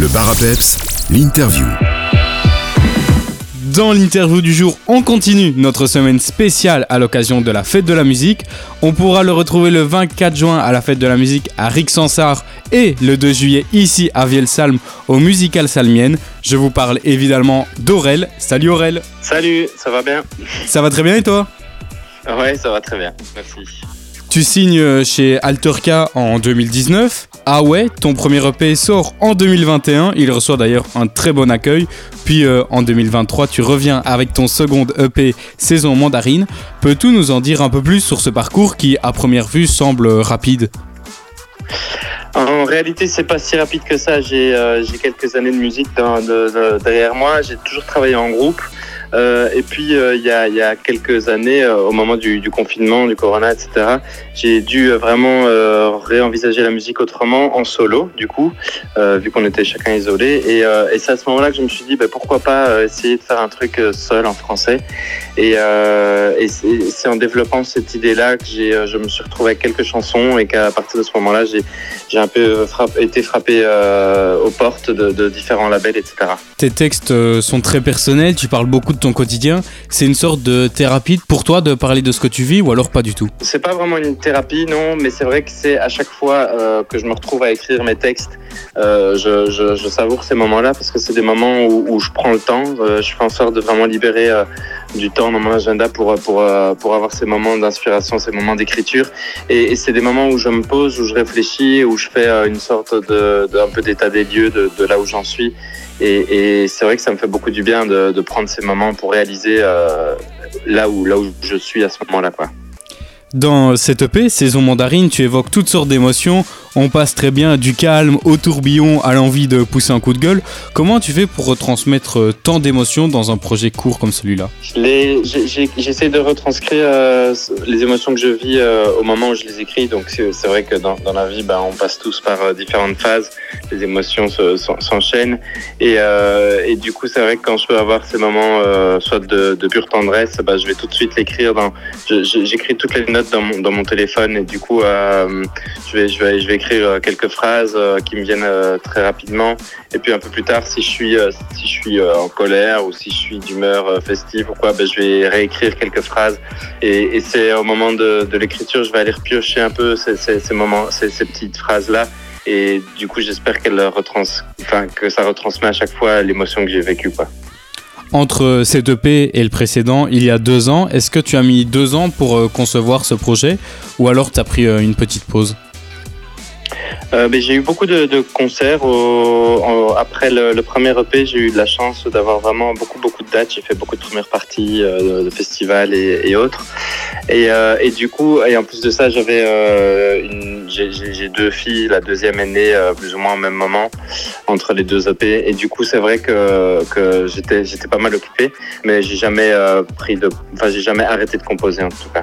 Le bar l'interview. Dans l'interview du jour, on continue notre semaine spéciale à l'occasion de la fête de la musique. On pourra le retrouver le 24 juin à la fête de la musique à Rixensart et le 2 juillet ici à Vielsalm au Musical Salmienne. Je vous parle évidemment d'Aurel. Salut Aurel. Salut, ça va bien? Ça va très bien et toi? Ouais, ça va très bien, merci. Tu signes chez Alterka en 2019. Ah ouais, ton premier EP sort en 2021. Il reçoit d'ailleurs un très bon accueil. Puis euh, en 2023, tu reviens avec ton second EP Saison Mandarine. Peux-tu nous en dire un peu plus sur ce parcours qui, à première vue, semble rapide? En réalité, c'est pas si rapide que ça. J'ai euh, quelques années de musique derrière moi. J'ai toujours travaillé en groupe. Euh, et puis, euh, il y, a, quelques années, euh, au moment du, du confinement, du corona, etc., j'ai dû euh, vraiment euh, réenvisager la musique autrement, en solo, du coup, euh, vu qu'on était chacun isolé. Et, euh, et c'est à ce moment-là que je me suis dit, bah, pourquoi pas essayer de faire un truc seul en français. Et, et c'est en développant cette idée-là que j'ai, je me suis retrouvé avec quelques chansons et qu'à partir de ce moment-là, j'ai j'ai un peu été frappé aux portes de, de différents labels, etc. Tes textes sont très personnels, tu parles beaucoup de ton quotidien. C'est une sorte de thérapie pour toi de parler de ce que tu vis ou alors pas du tout? C'est pas vraiment une thérapie, non, mais c'est vrai que c'est à chaque fois euh, que je me retrouve à écrire mes textes, euh, je, savoure ces moments-là parce que c'est des moments où, je prends le temps. euh, je fais en sorte de vraiment libérer du temps dans mon agenda pour, pour, pour avoir ces moments d'inspiration, ces moments d'écriture. Et, c'est des moments où je me pose, où je réfléchis, où je fais une sorte de, un peu d'état des lieux de, là où j'en suis. Et, c'est vrai que ça me fait beaucoup du bien de, de prendre ces moments pour réaliser là où là où je suis à ce moment-là. Dans cette EP, Saison Mandarine, tu évoques toutes sortes d'émotions. On passe très bien du calme au tourbillon à l'envie de pousser un coup de gueule. Comment tu fais pour retransmettre euh, tant d'émotions dans un projet court comme celui-là? J'essaie de retranscrire euh, les émotions que je vis euh, au moment où je les écris. Donc c'est vrai que dans, la vie, bah, on passe tous par différentes phases. Les émotions se- s'en- s'enchaînent. Et, du coup, c'est vrai que quand je peux avoir ces moments, soit de, pure tendresse, bah, je vais tout de suite l'écrire. J'écris toutes les notes dans mon, téléphone et du coup, euh, je, vais, je, vais, je vais écrire euh, quelques phrases euh, qui me viennent très rapidement. Et puis un peu plus tard, si je suis, si je suis en colère ou si je suis d'humeur festive ou quoi, ben, je vais réécrire quelques phrases. Et, c'est au moment de, l'écriture, je vais aller repiocher un peu ces, moments, ces, petites phrases-là. Et du coup, j'espère qu'elle enfin, que ça retransmet à chaque fois l'émotion que j'ai vécue. Quoi. Entre cet EP et le précédent, il y a deux ans, est-ce que tu as mis deux ans pour euh, concevoir ce projet ou alors tu as pris euh, une petite pause? Euh, ben, j'ai eu beaucoup de, concerts. après le, premier EP, j'ai eu de la chance d'avoir vraiment beaucoup, beaucoup de dates. J'ai fait beaucoup de premières parties de, festivals et, autres. Et, du coup, et en plus de ça, j'avais une- j'ai- deux filles. La deuxième est née euh, plus ou moins au même moment entre les deux EP. Et du coup, c'est vrai que, que j'étais j'étais pas mal occupé, mais j'ai jamais euh, pris de, enfin, j'ai jamais arrêté de composer en tout cas.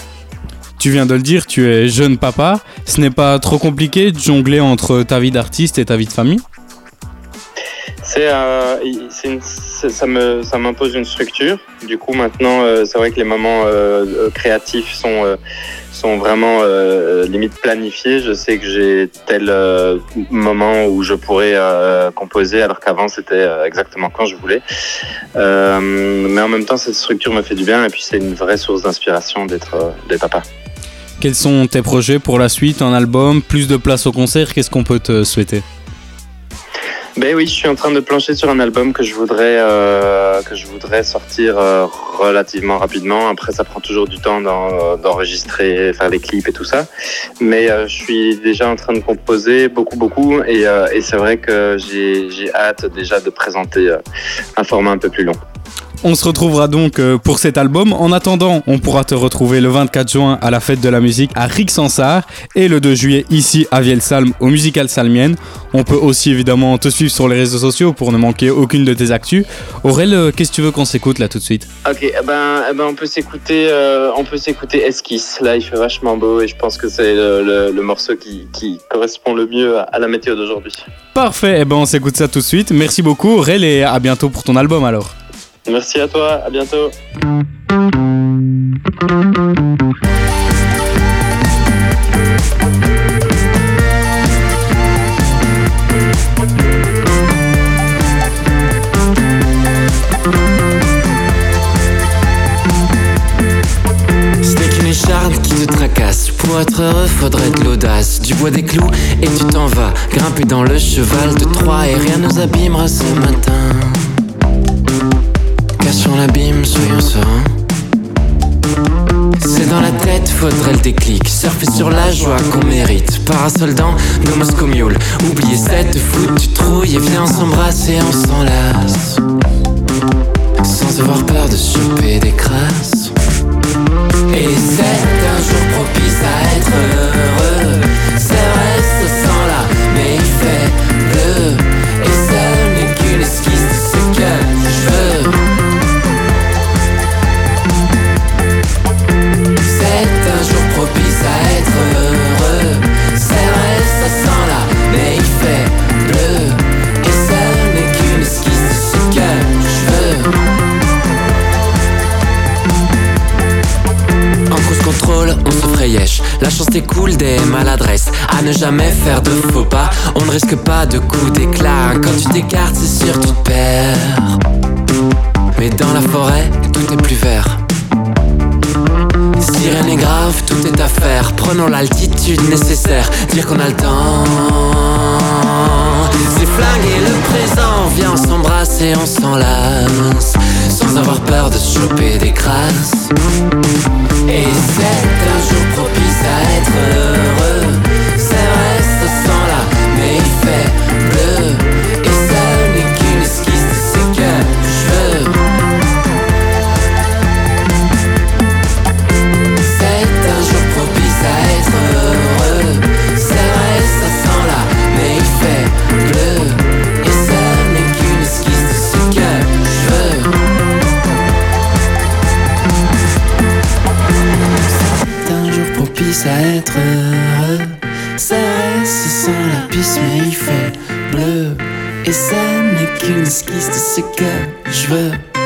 Tu viens de le dire, tu es jeune papa. Ce n'est pas trop compliqué de jongler entre ta vie d'artiste et ta vie de famille? C'est, euh, c'est ça me, ça m'impose une structure. Du coup, maintenant, euh, c'est vrai que les moments euh, créatifs sont, sont vraiment euh, limite planifiés. Je sais que j'ai tel euh, moment où je pourrais euh, composer, alors qu'avant c'était exactement quand je voulais. Mais en même temps, cette structure me fait du bien et puis c'est une vraie source d'inspiration d'être, euh, d'être papa. Quels sont tes projets pour la suite Un album Plus de place au concert? Qu'est-ce qu'on peut te souhaiter? Ben oui, je suis en train de plancher sur un album que je voudrais euh, que je voudrais sortir euh, relativement rapidement. Après, ça prend toujours du temps d'en- d'enregistrer, faire les clips et tout ça. Mais euh, je suis déjà en train de composer beaucoup, beaucoup, et, euh, et c'est vrai que j'ai hâte déjà de présenter euh, un format un peu plus long. On se retrouvera donc euh, pour cet album. En attendant, on pourra te retrouver le 24 juin à la fête de la musique à Rixensart et le 2 juillet ici à Vielsalm au Musical Salmienne. On peut aussi évidemment te suivre sur les réseaux sociaux pour ne manquer aucune de tes actus. Aurel, euh, qu'est-ce que tu veux qu'on s'écoute là tout de suite? Ok, eh ben, eh ben on peut s'écouter, euh, on peut s'écouter Esquisse. Là, il fait vachement beau et je pense que c'est le, le- le morceau qui, qui correspond le mieux à, à la météo d'aujourd'hui. Parfait, eh ben on s'écoute ça tout de suite. Merci beaucoup Aurel et à bientôt pour ton album alors. Merci à toi, à bientôt. Pour être heureux, faudrait de l'audace. Du bois des clous et tu t'en vas. Grimper dans le cheval de Troie et rien nous abîmera ce matin. Cachons l'abîme, soyons sereins. C'est dans la tête, faudrait le déclic. Surfer sur la joie qu'on mérite. Parasol dans nos Moscow Mule. Oubliez cette foutue trouille et viens s'embrasser, on s'enlace. T'écoule des maladresses. À ne jamais faire de faux pas. On ne risque pas de coups d'éclat. Quand tu t'écartes, c'est sûr tu te perds. Mais dans la forêt, tout est plus vert. Si rien n'est grave, tout est à faire. Prenons l'altitude nécessaire. Dire qu'on a le temps. C'est flinguer le présent. Viens, on s'embrasse et on s'enlace. Avoir peur de choper des crasses. Et c'est un jour propice à être heureux. Vrai, ce sent la piste, mais il fait bleu. Et ça n'est qu'une esquisse de ce que je veux.